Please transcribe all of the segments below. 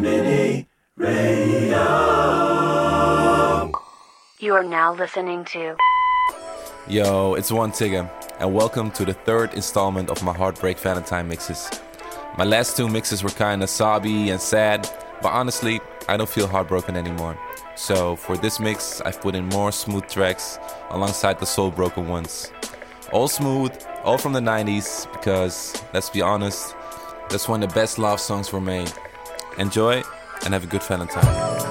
Radio. You are now listening to. Yo, it's Wantigga, and welcome to the third installment of my Heartbreak Valentine mixes. My last two mixes were kinda sobby and sad, but honestly, I don't feel heartbroken anymore. So, for this mix, I've put in more smooth tracks alongside the soul broken ones. All smooth, all from the 90s, because let's be honest, that's when the best love songs were made. Enjoy and have a good Valentine.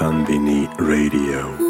Konbini Radio.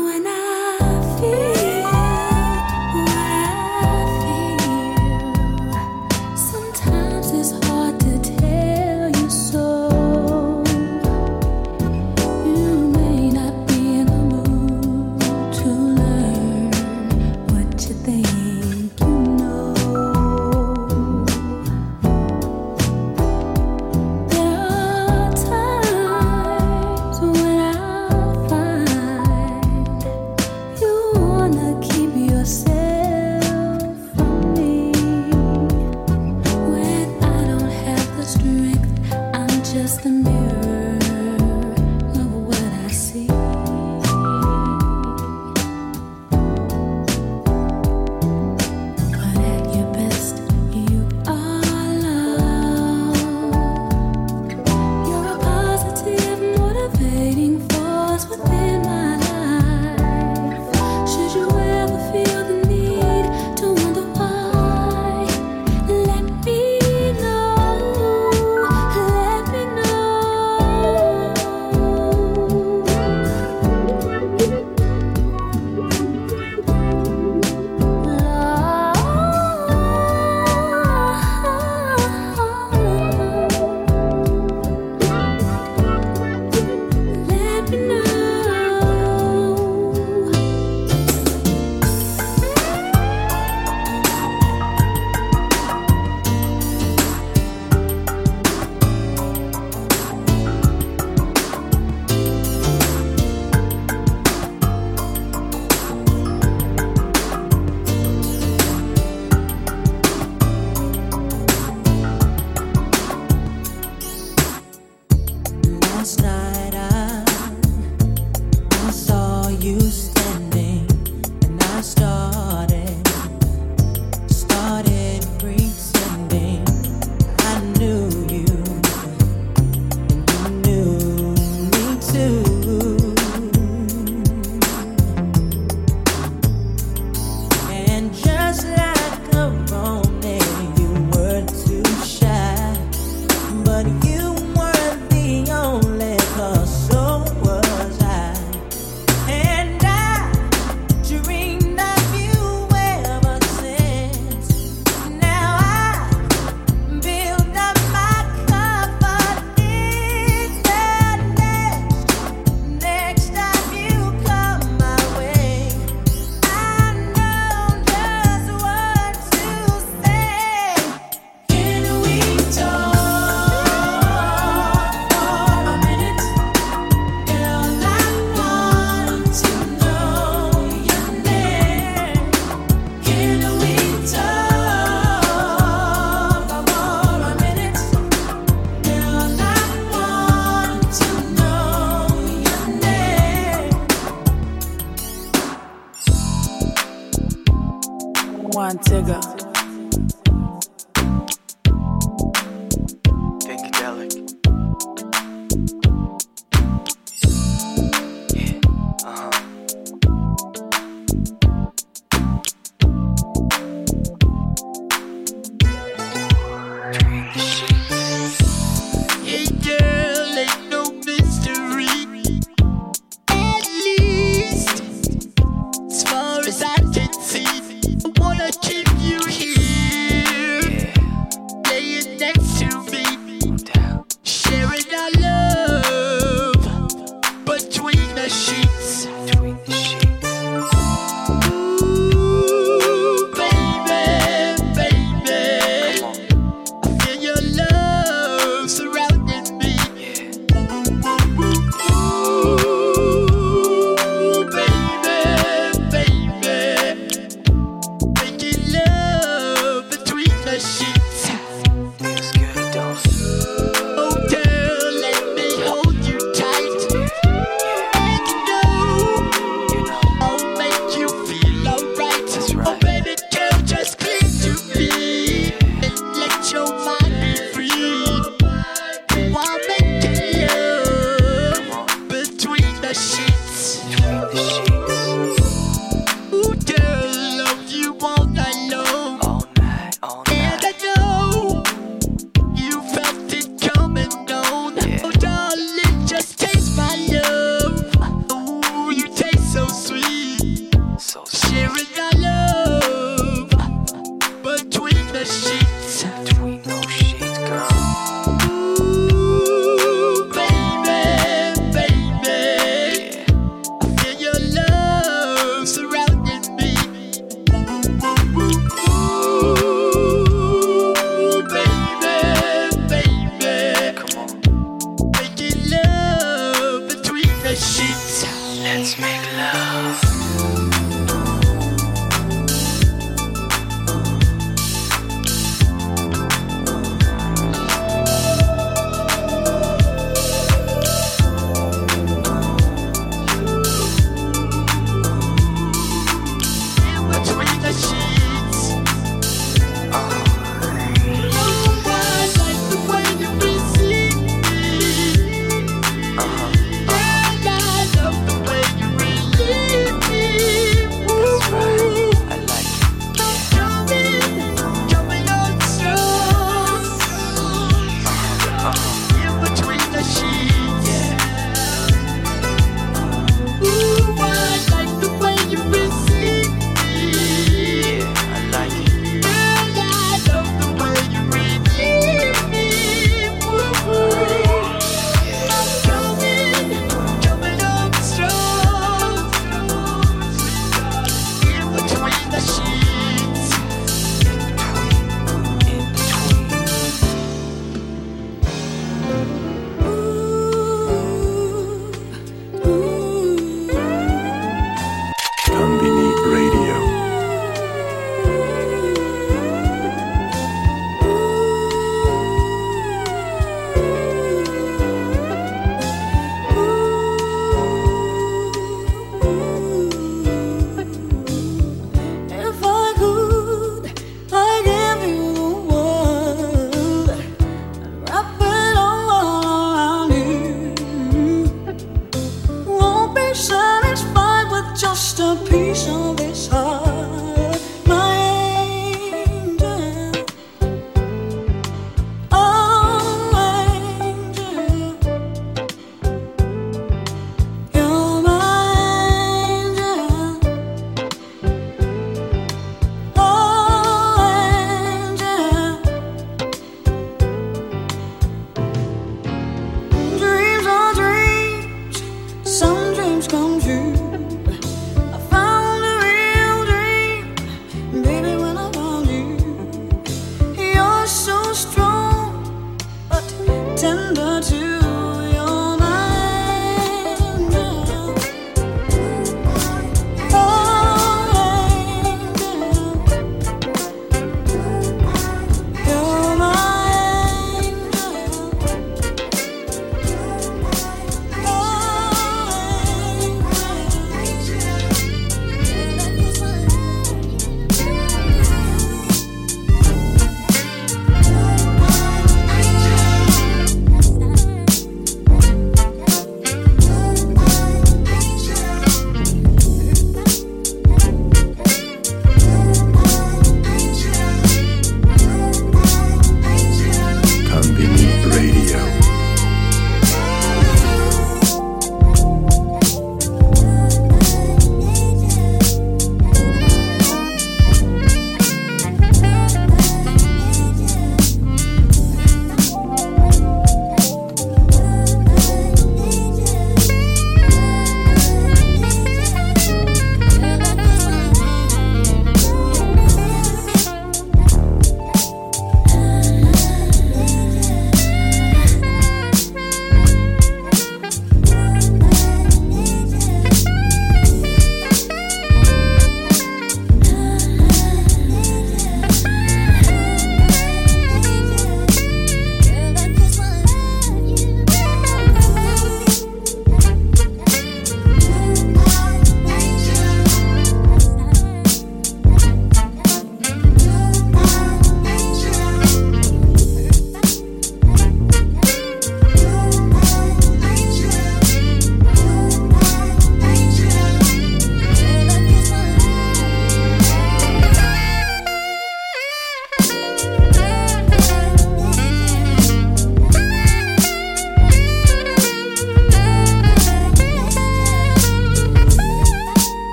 I've been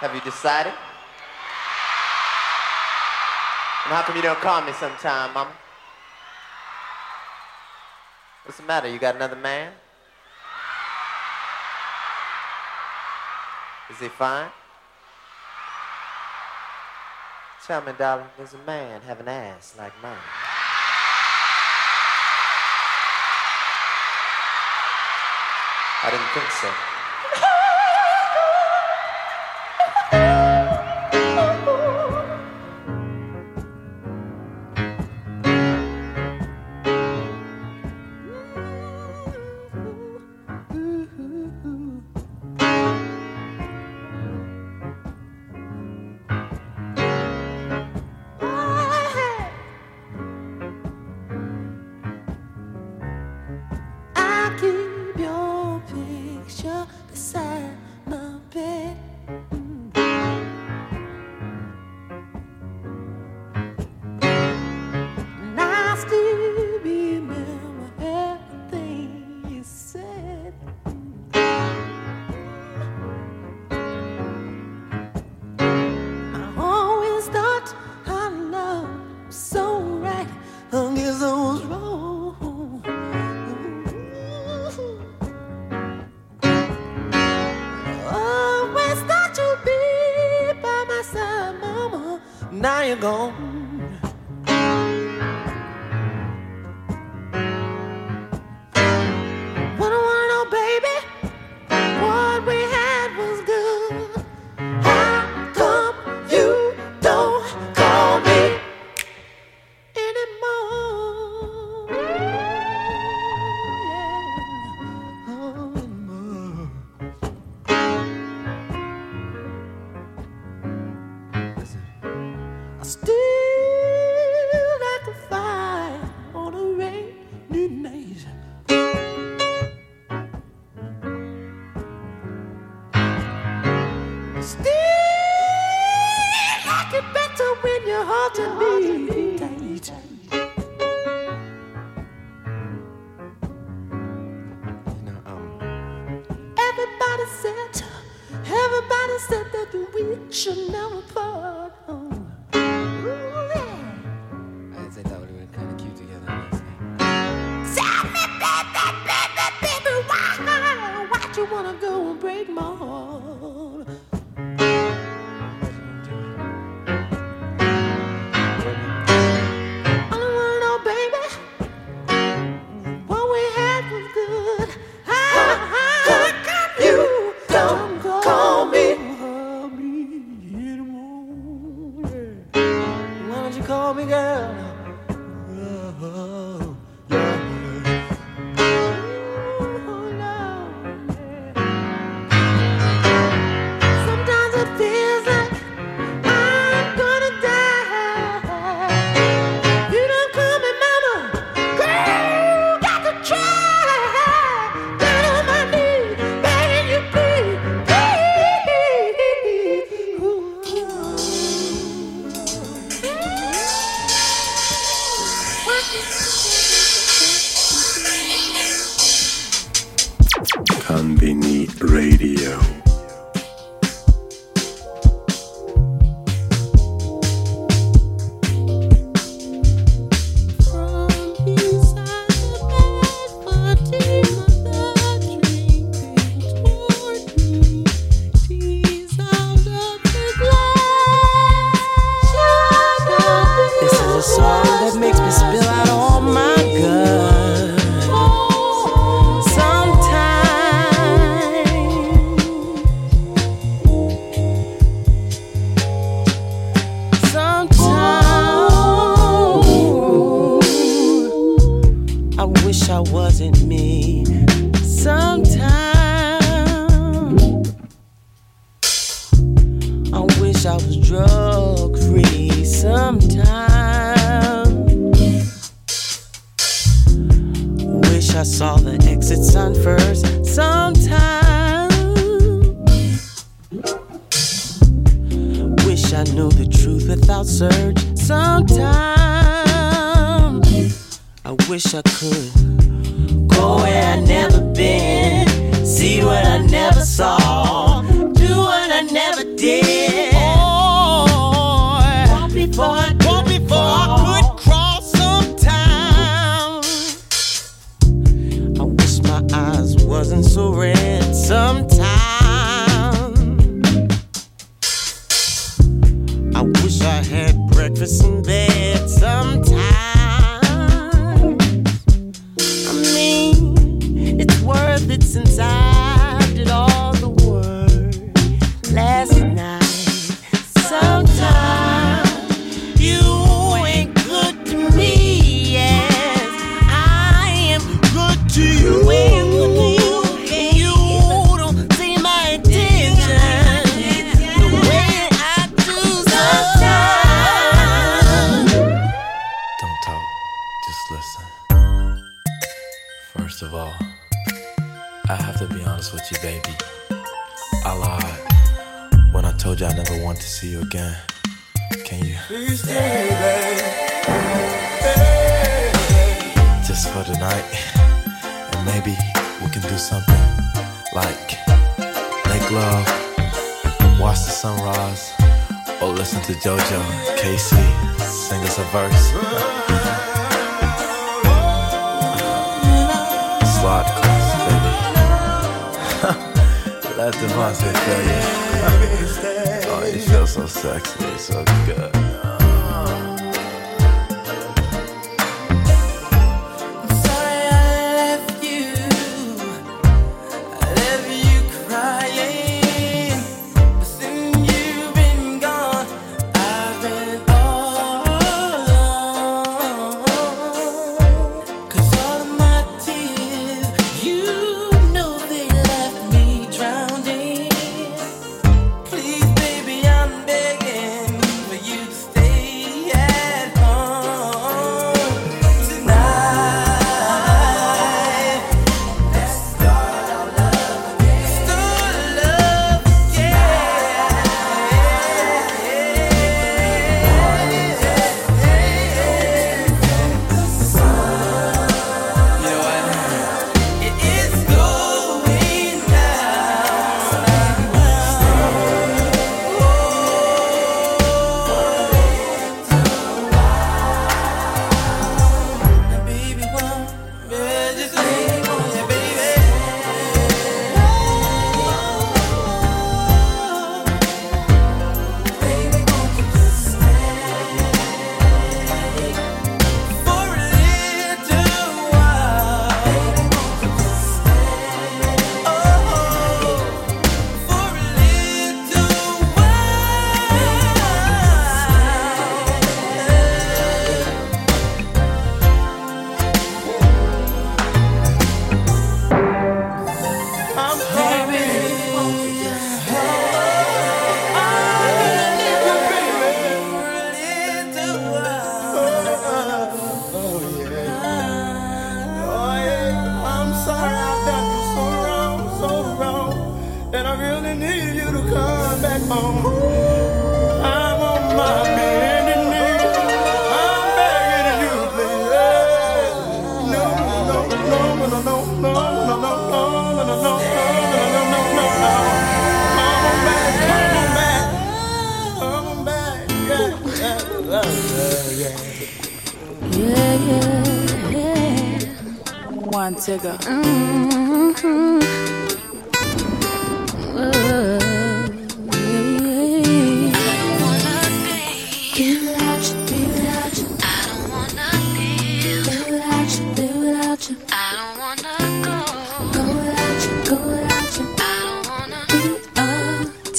Have you decided? And how come you don't call me sometime, mama? What's the matter? You got another man? Is he fine? Tell me, darling, does a man have an ass like mine? I didn't think so. gone.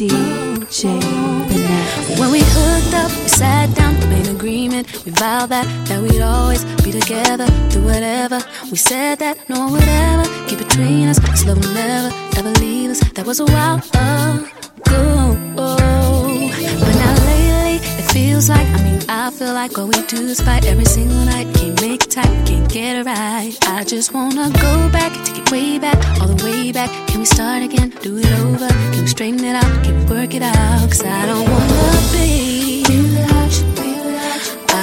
DJ When we hooked up, we sat down, made an agreement. We vowed that that we'd always be together, do whatever. We said that no one would ever keep between us. This love will never ever leave us. That was a while ago. But now feels like. I mean, I feel like what we do is fight every single night. Can't make it tight, can't get it right. I just wanna go back, take it way back, all the way back. Can we start again? Do it over? Can we straighten it out? Can we work it out? Cause I don't wanna be.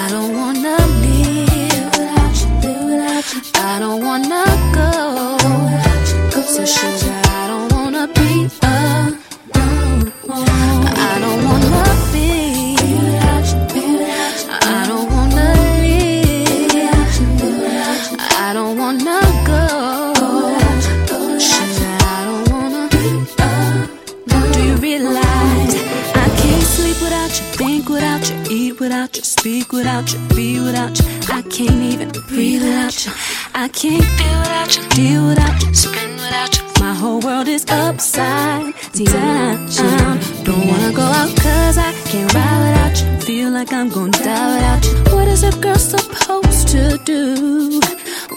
I don't wanna live. I don't wanna without you, be without you. I can't even breathe without you. I can't feel without you, deal without you, spin without you. My whole world is upside down. Don't wanna go out cause I can't ride without you. Feel like I'm gonna die without you. What is a girl supposed to do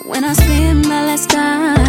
when I spend my last dime?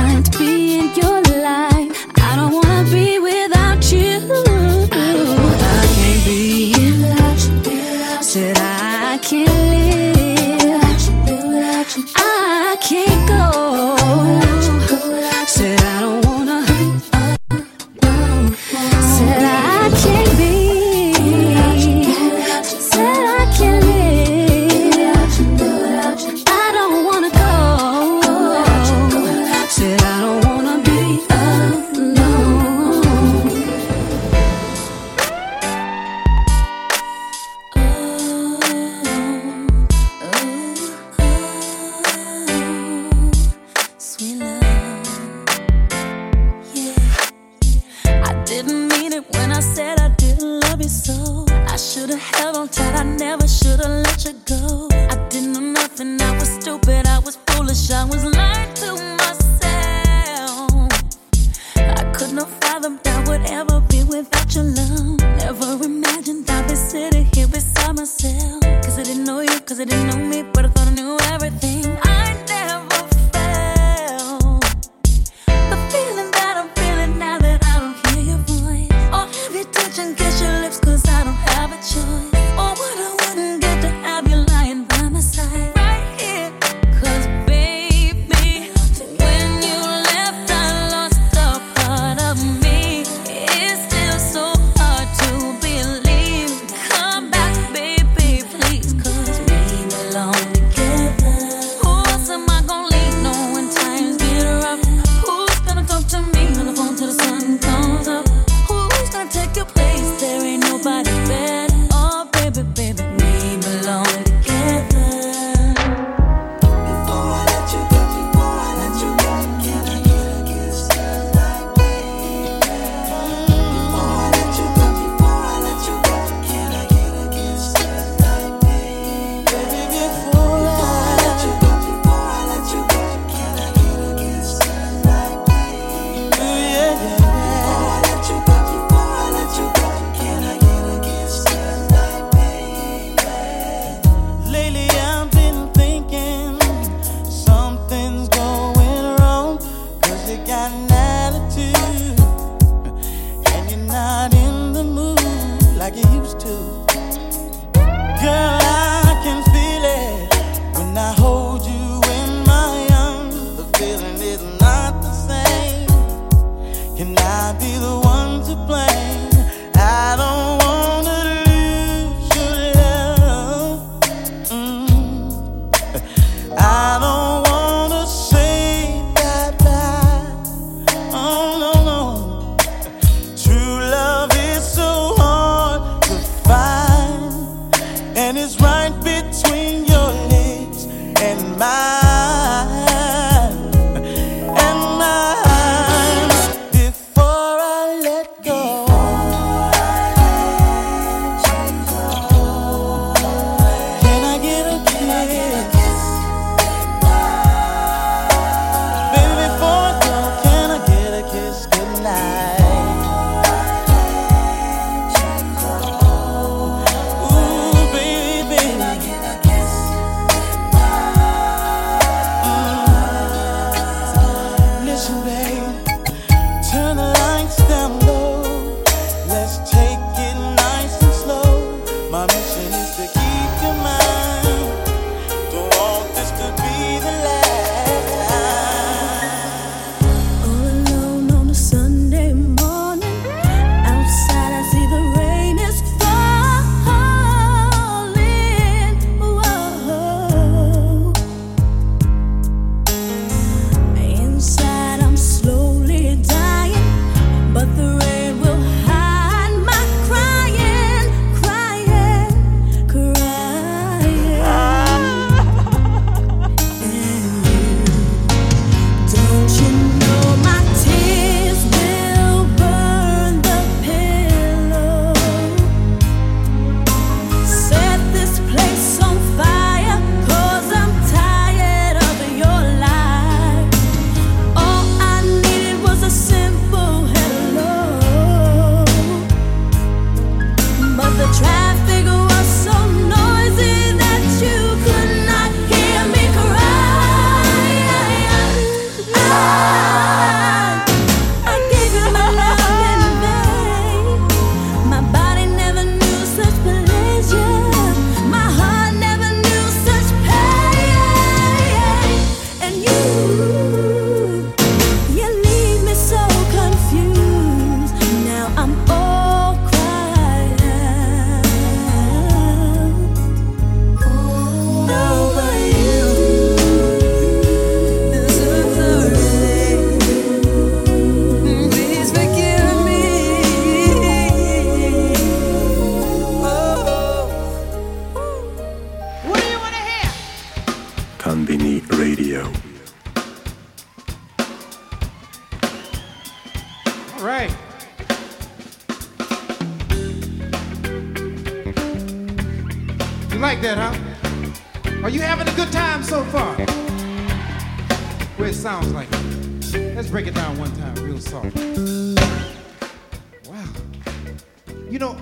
Know,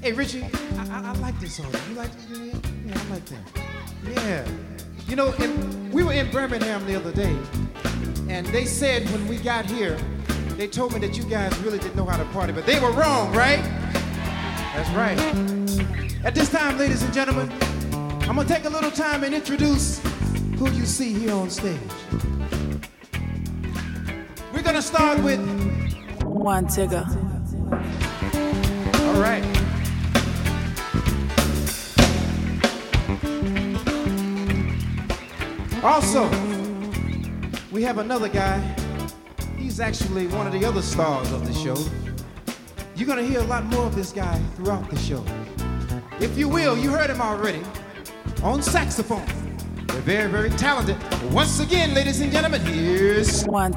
hey Richie, I, I, I like this song. You like? Yeah, yeah, I like that. Yeah. You know, and we were in Birmingham the other day, and they said when we got here, they told me that you guys really didn't know how to party, but they were wrong, right? That's right. At this time, ladies and gentlemen, I'm gonna take a little time and introduce who you see here on stage. We're gonna start with Wantigga. Also, we have another guy. He's actually one of the other stars of the show. You're gonna hear a lot more of this guy throughout the show. If you will, you heard him already on saxophone. They're very, very talented. Once again, ladies and gentlemen, here's One.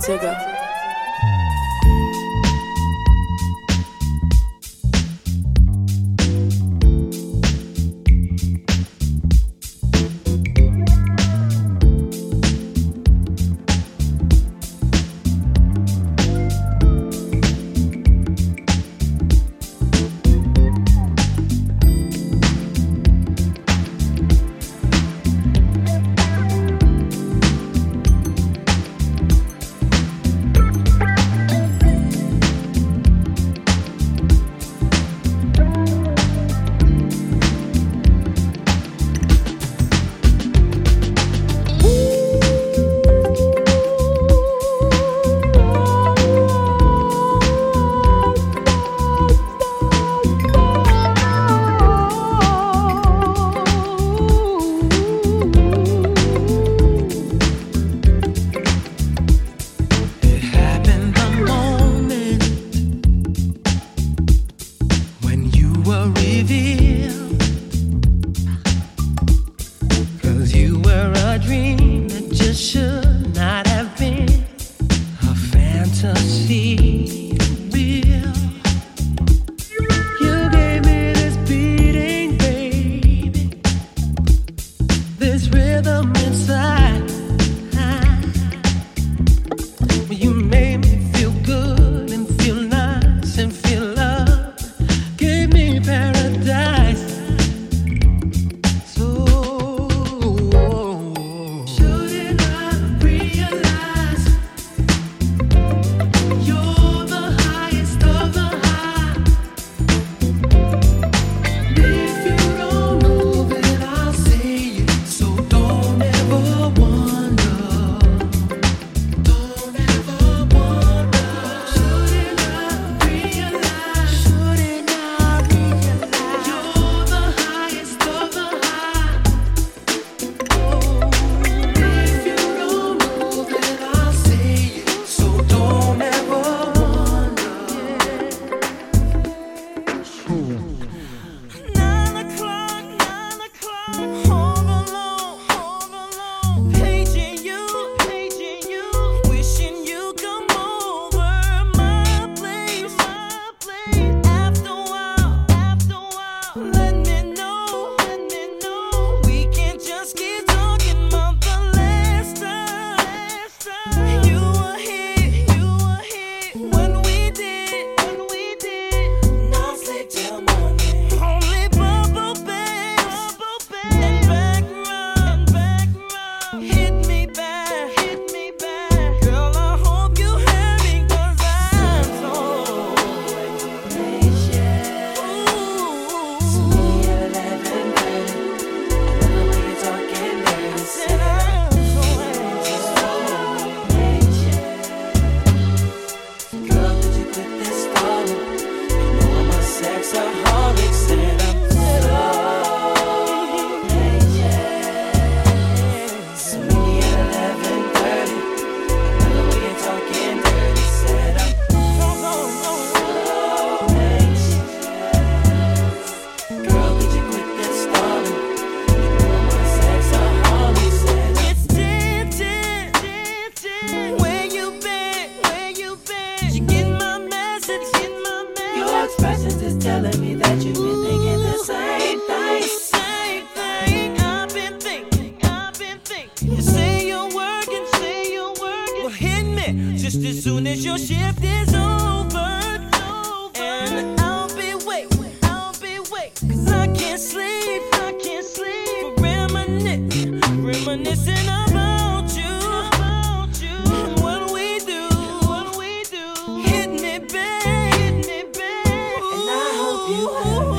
Reminiscing about you. About you. And what we do, what we do. Hitting it big, hitting it big. And I hope you have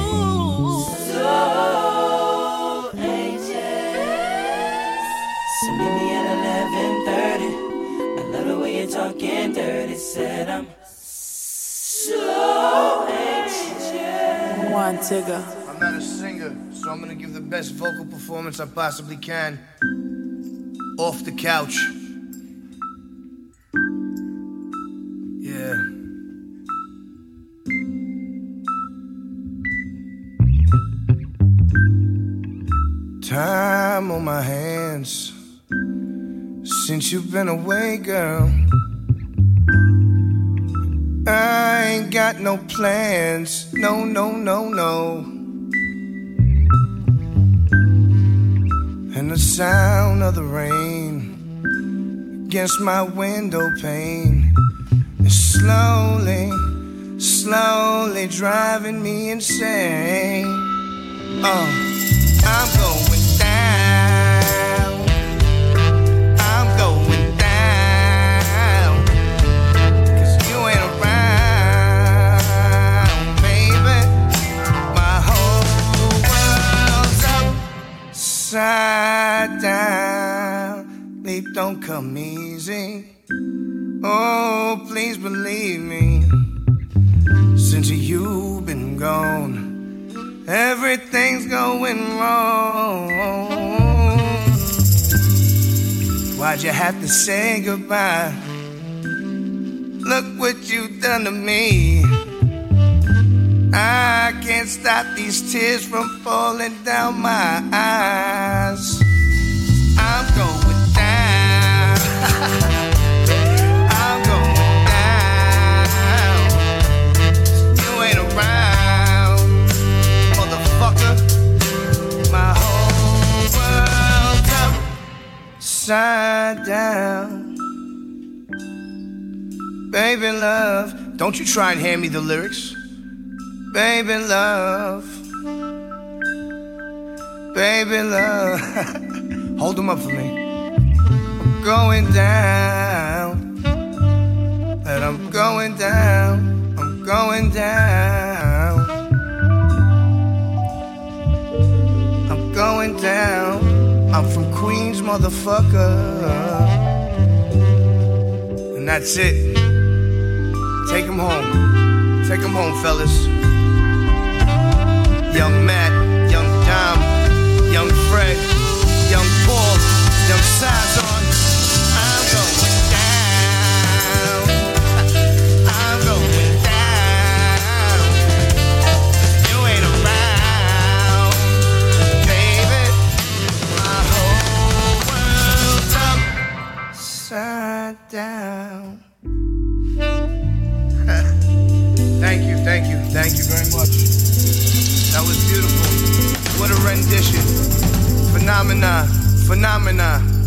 so anxious. So meet me at 11:30. I love the way you're talking dirty. Said I'm so anxious. Wantigga. I'm not a singer, so I'm gonna give the best vocal performance I possibly can. Off the couch. Yeah. Time on my hands since you've been away, girl. I ain't got no plans. No, no, no, no. Sound of the rain against my window pane is slowly, slowly driving me insane. Oh, I'm going down. I'm going down. Cause you ain't around, baby. My whole world's upside don't come easy. Oh, please believe me. Since you've been gone, everything's going wrong. Why'd you have to say goodbye? Look what you've done to me. I can't stop these tears from falling down my eyes. I'm going upside down. Baby love, don't you try and hand me the lyrics. Baby love. Baby love. Hold them up for me. Going down. And I'm going down. I'm going down. I'm going down. I'm from Queens, motherfucker. And that's it. Take him home. Take him home, fellas. Young Matt, upside down. thank you, thank you, thank you very much. That was beautiful. What a rendition. Phenomena, phenomena.